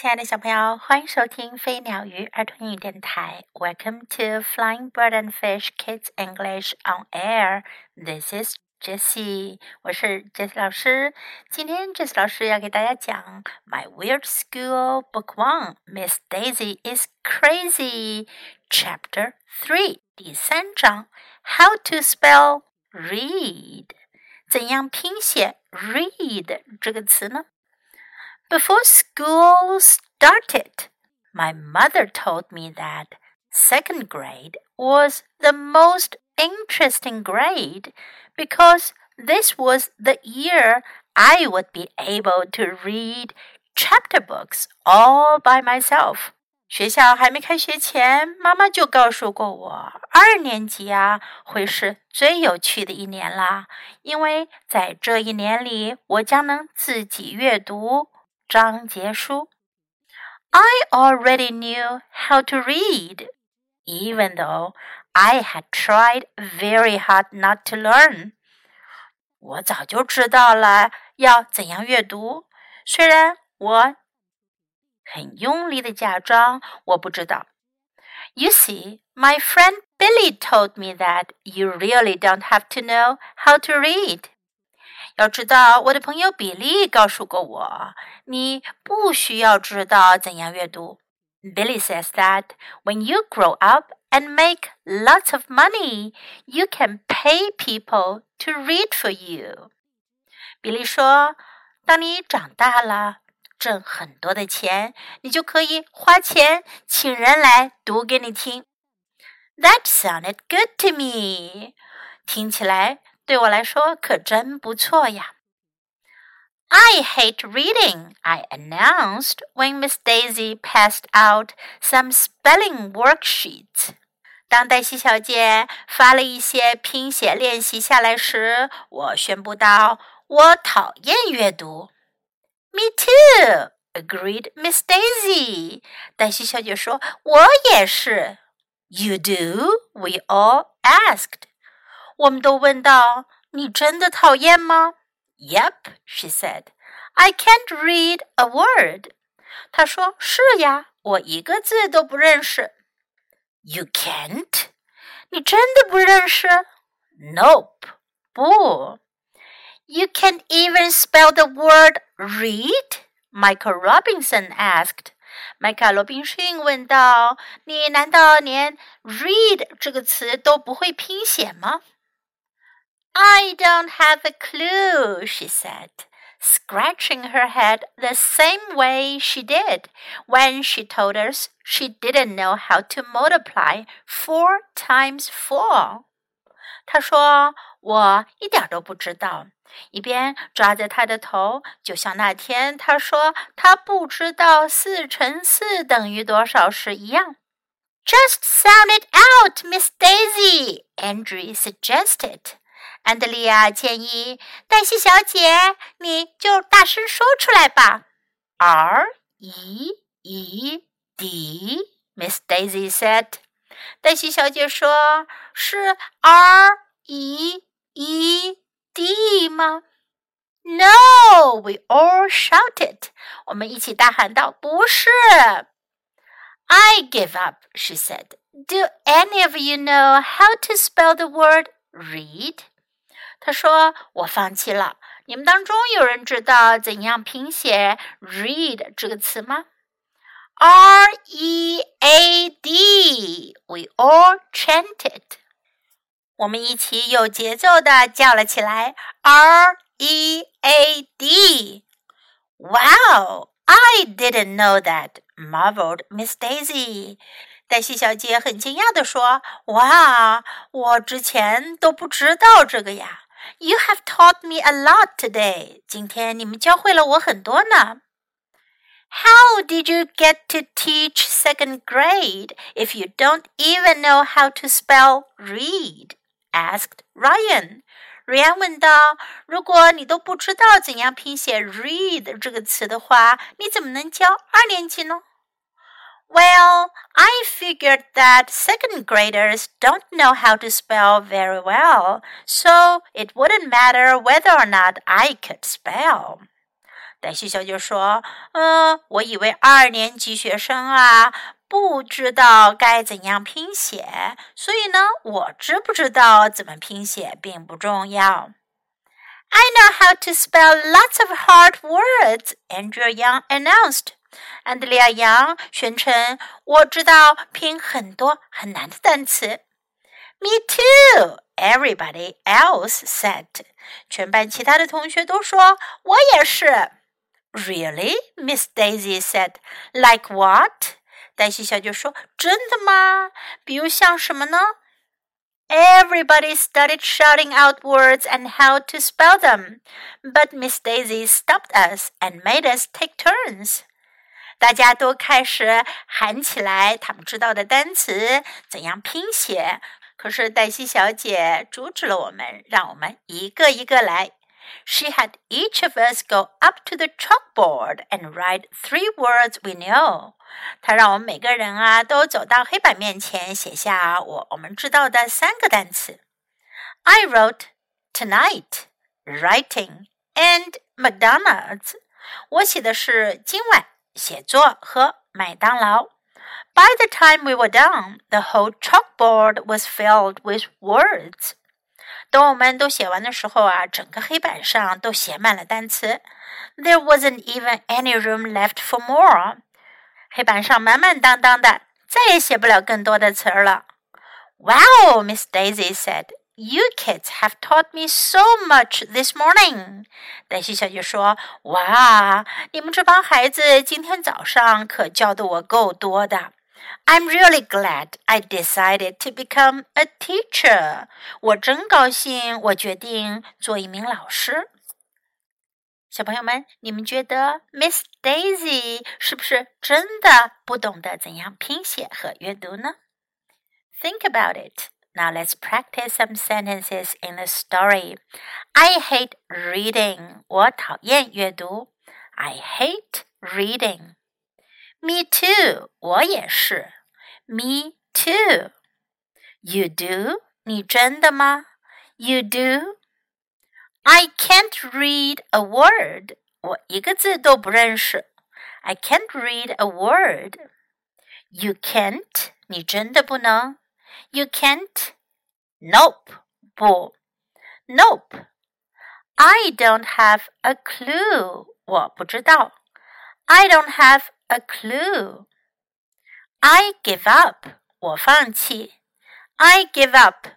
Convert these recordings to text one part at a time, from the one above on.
亲爱的小朋友，欢迎收听飞鸟鱼儿童英语电台。Welcome to Flying Bird and Fish Kids English on Air. This is Jessie，我是 Jessie 老师。今天 Jessie 老师要给大家讲《My Weird School Book One》Miss Daisy is Crazy Chapter Three 第三章 How to Spell Read，怎样拼写 read 这个词呢 ？before school started, my mother told me that second grade was the most interesting grade because this was the year I would be able to read chapter books all by myself. 学校还没开学前，妈妈就告诉过我，二年级啊会是最有趣的一年啦，因为在这一年里，我将能自己阅读 章节书。I already knew how to read, even though I had tried very hard not to learn. 我早就知道了要怎样阅读，虽然我很用力的假装我不知道。You see, my friend Billy told me that you really don't have to know how to read. 要知道，我的朋友比利告诉过我，你不需要知道怎样阅读。Billy says that when you grow up and make lots of money, you can pay people to read for you. 比利说，当你长大了，挣很多的钱，你就可以花钱请人来读给你听。That sounded good to me. 听起来 对我来说可真不错呀。I hate reading, I announced when Miss Daisy passed out some spelling worksheets. 当黛西小姐发了一些拼写练习下来时，我宣布道：“我讨厌阅读。” Me too, agreed Miss Daisy. 黛西小姐说：“我也是。” You do? We all asked. 我们都问道：“你真的讨厌吗？” Yep, she said. I can't read a word. 她说：“是呀，我一个字都不认识。” You can't? 你真的不认识？Nope，不。You can't even spell the word read? Michael Robinson asked. 麦卡罗宾逊问道：“你难道连 read 这个词都不会拼写吗？” I don't have a clue, she said, scratching her head the same way she did when she told us she didn't know how to multiply four times four. 她说：“我一点都不知道。”一边抓着他的头，就像那天他说他不知道四乘四等于多少时一样。Just sound it out, Miss Daisy, Andrea suggested. 安德利亚建议黛西小姐，你就大声说出来吧。R E E D，Miss Daisy said。黛西小姐说：“是 R E E D 吗？”No，we all shouted。我们一起大喊道：“不是。” I give up, she said. Do any of you know how to spell the word read? 他说：“我放弃了。你们当中有人知道怎样拼写 ‘read’ 这个词吗？”R E A D. We all chanted. 我们一起有节奏的叫了起来：“R E A D. Wow! I didn't know that,” marveled Miss Daisy. 黛西小姐很惊讶地说：“哇，我之前都不知道这个呀。” You have taught me a lot today. 今天你们教会了我很多呢。How did you get to teach second grade if you don't even know how to spell read? asked Ryan. 瑞安问道：“如果你都不知道怎样拼写 ‘read’ 这个词的话，你怎么能教二年级呢？” ？” Well, I figured that second graders don't know how to spell very well, so it wouldn't matter whether or not I could spell. 黛西小姐说：“嗯，我以为二年级学生啊，不知道该怎样拼写，所以呢，我知不知道怎么拼写并不重要。” I know how to spell lots of hard words, Andrea Young announced. 安德烈亚·杨宣称：“我知道拼很多很难的单词。” Me too, everybody else said. 全班其他的同学都说：“我也是。” Really? Miss Daisy said. Like what? 黛西小姐说：“真的吗？比如像什么呢？” Everybody started shouting out words and how to spell them, but Miss Daisy stopped us and made us take turns. 大家都开始喊起来他们知道的单词怎样拼写，可是黛西小姐阻止了我们，让我们一个一个来。She had each of us go up to the chalkboard and write three words we know. 她让我们每个人啊都走到黑板面前，写下我我们知道的三个单词。I wrote tonight, writing, and McDonald's. 我写的是今晚写作和麦当劳。By the time we were done, the whole chalkboard was filled with words. 等我们都写完的时候啊，整个黑板上都写满了单词。There wasn't even any room left for more. 黑板上满满当当的，再也写不了更多的词儿了。Wow, Miss Daisy said. You kids have taught me so much this morning. 黛西小姐说：“哇，你们这帮孩子今天早上可教的我够多的。” I'm really glad I decided to become a teacher. 我真高兴，我决定做一名老师。小朋友们，你们觉得 Miss Daisy 是不是真的不懂得怎样拼写和阅读呢？Think about it. Now let's practice some sentences in the story. I hate reading. 我讨厌阅读。I hate reading. Me too. 我也是。Me too. You do? 你真的吗？You do? I can't read a word. 我一个字都不认识。I can't read a word. You can't? 你真的不能 ？you can't? Nope. 不. Nope. I don't have a clue. 我不知道. I don't have a clue. I give up. 我放弃. I give up.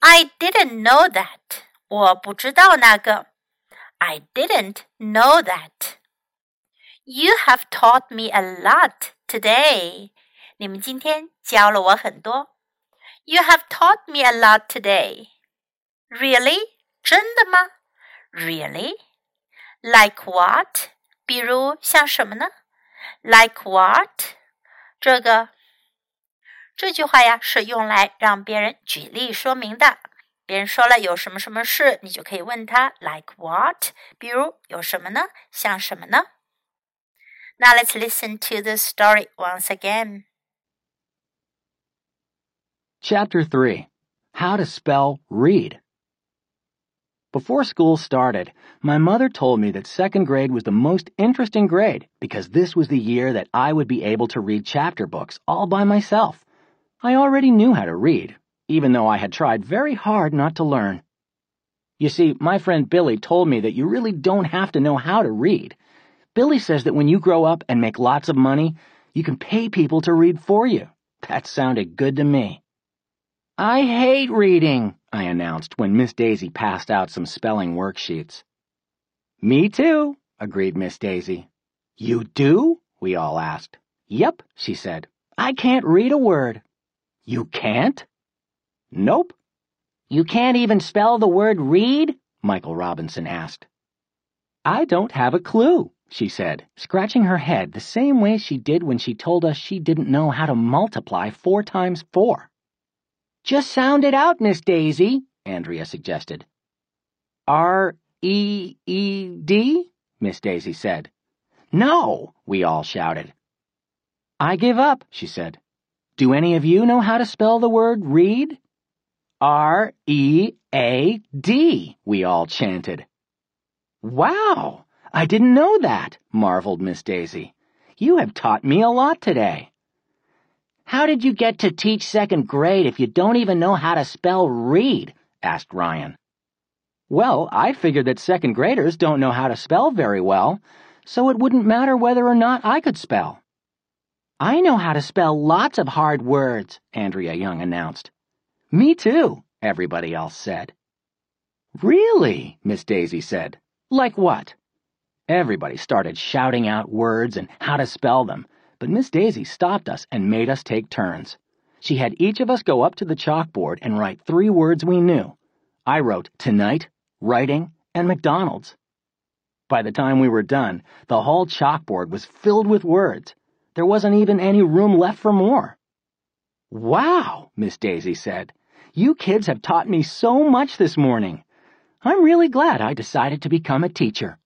I didn't know that. 我不知道那个. I didn't know that. You have taught me a lot today. 你们今天教了我很多。You have taught me a lot today. Really? 真的吗？Really? Like what? 比如像什么呢？Like what? 这个这句话呀，是用来让别人举例说明的。别人说了有什么什么事，你就可以问他 Like what? 比如有什么呢？像什么呢？Now let's listen to the story once again. Chapter 3 How to Spell Read. Before school started, my mother told me that second grade was the most interesting grade because this was the year that I would be able to read chapter books all by myself. I already knew how to read, even though I had tried very hard not to learn. You see, my friend Billy told me that you really don't have to know how to read. Billy says that when you grow up and make lots of money, you can pay people to read for you. That sounded good to me. I hate reading, I announced when Miss Daisy passed out some spelling worksheets. Me too, agreed Miss Daisy. You do? we all asked. Yep, she said. I can't read a word. You can't? Nope. You can't even spell the word read? Michael Robinson asked. I don't have a clue, she said, scratching her head the same way she did when she told us she didn't know how to multiply four times four. Just sound it out, Miss Daisy, Andrea suggested. R E E D? Miss Daisy said. No, we all shouted. I give up, she said. Do any of you know how to spell the word read? R E A D, we all chanted. Wow, I didn't know that, marveled Miss Daisy. You have taught me a lot today. How did you get to teach second grade if you don't even know how to spell read? asked Ryan. Well, I figured that second graders don't know how to spell very well, so it wouldn't matter whether or not I could spell. I know how to spell lots of hard words, Andrea Young announced. Me too, everybody else said. Really? Miss Daisy said. Like what? Everybody started shouting out words and how to spell them, but Miss Daisy stopped us and made us take turns. She had each of us go up to the chalkboard and write three words we knew. I wrote tonight, writing, and McDonald's. By the time we were done, the whole chalkboard was filled with words. There wasn't even any room left for more. Wow, Miss Daisy said. You kids have taught me so much this morning. I'm really glad I decided to become a teacher.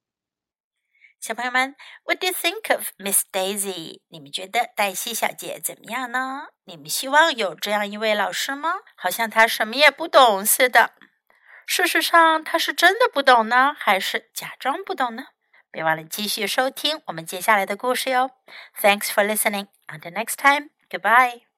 小朋友们，What do you think of Miss Daisy？你们觉得黛西小姐怎么样呢？你们希望有这样一位老师吗？好像她什么也不懂似的。事实上，她是真的不懂呢，还是假装不懂呢？别忘了继续收听我们接下来的故事哟。Thanks for listening. Until next time. Goodbye.